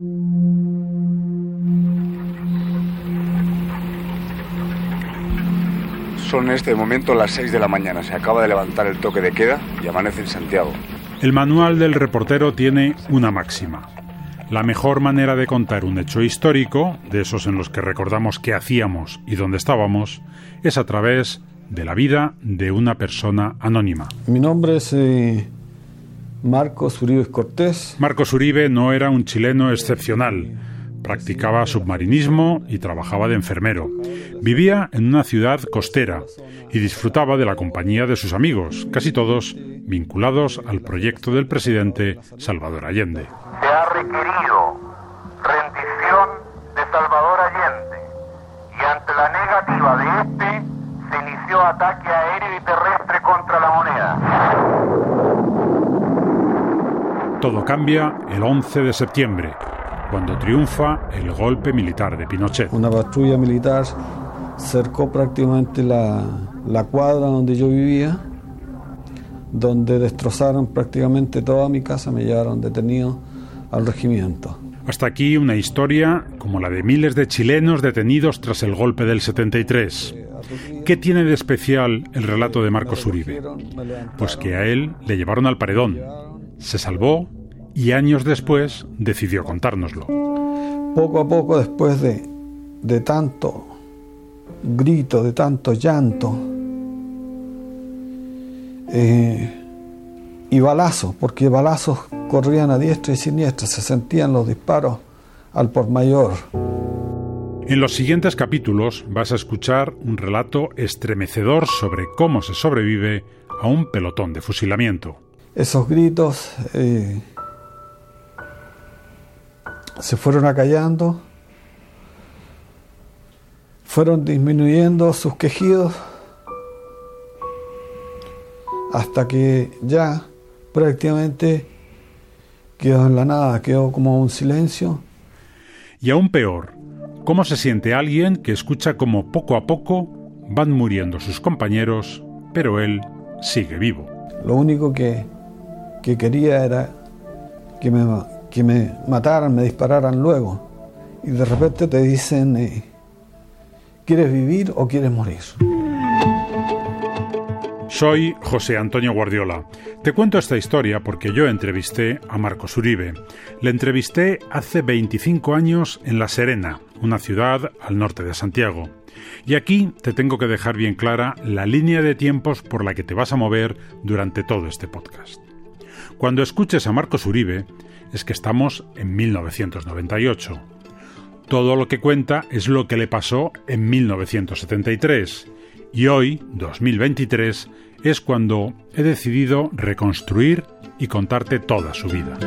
Son en este momento las 6 de la mañana. Se acaba de levantar el toque de queda y amanece en Santiago. El manual del reportero tiene una máxima. La mejor manera de contar un hecho histórico, de esos en los que recordamos qué hacíamos y dónde estábamos, es a través de la vida de una persona anónima. Mi nombre es eh, Marcos Uribe Cortés. Marcos Uribe no era un chileno excepcional Practicaba submarinismo y trabajaba de enfermero. Vivía en una ciudad costera y disfrutaba de la compañía de sus amigos, casi todos vinculados al proyecto del presidente Salvador Allende. Se ha requerido rendición de Salvador Allende y ante la negativa de este se inició ataque aéreo y terrestre contra la moneda. Todo cambia el 11 de septiembre cuando triunfa el golpe militar de Pinochet. Una patrulla militar cercó prácticamente la, la cuadra donde yo vivía, donde destrozaron prácticamente toda mi casa, me llevaron detenido al regimiento. Hasta aquí una historia como la de miles de chilenos detenidos tras el golpe del 73. ¿Qué tiene de especial el relato de Marcos Uribe? Pues que a él le llevaron al paredón. Se salvó y años después decidió contárnoslo. Poco a poco, después de, de tanto grito, de tanto llanto eh, y balazos, porque balazos corrían a diestra y siniestra, se sentían los disparos al por mayor. En los siguientes capítulos vas a escuchar un relato estremecedor sobre cómo se sobrevive a un pelotón de fusilamiento. Esos gritos eh, se fueron acallando, fueron disminuyendo sus quejidos hasta que ya prácticamente quedó en la nada, quedó como un silencio. Y aún peor, ¿cómo se siente alguien que escucha como poco a poco van muriendo sus compañeros, pero él sigue vivo? Lo único que, que quería era que me, que me mataran, me dispararan luego. Y de repente te dicen, eh, ¿quieres vivir o quieres morir? Soy José Antonio Guardiola. Te cuento esta historia porque yo entrevisté a Marcos Uribe. Le entrevisté hace 25 años en La Serena, una ciudad al norte de Santiago. Y aquí te tengo que dejar bien clara la línea de tiempos por la que te vas a mover durante todo este podcast. Cuando escuches a Marcos Uribe, es que estamos en 1998. Todo lo que cuenta es lo que le pasó en 1973 y hoy, 2023, es cuando he decidido reconstruir y contarte toda su vida.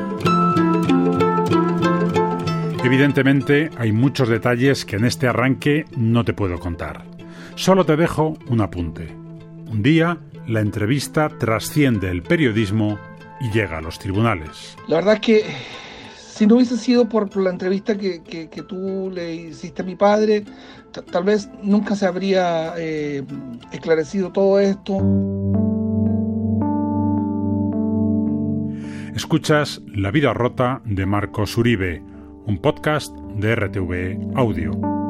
Evidentemente hay muchos detalles que en este arranque no te puedo contar. Solo te dejo un apunte. Un día, la entrevista trasciende el periodismo y llega a los tribunales. La verdad es que si no hubiese sido por, la entrevista que, tú le hiciste a mi padre, tal vez nunca se habría eh, esclarecido todo esto. Escuchas La vida rota de Marcos Uribe, un podcast de RTV Audio.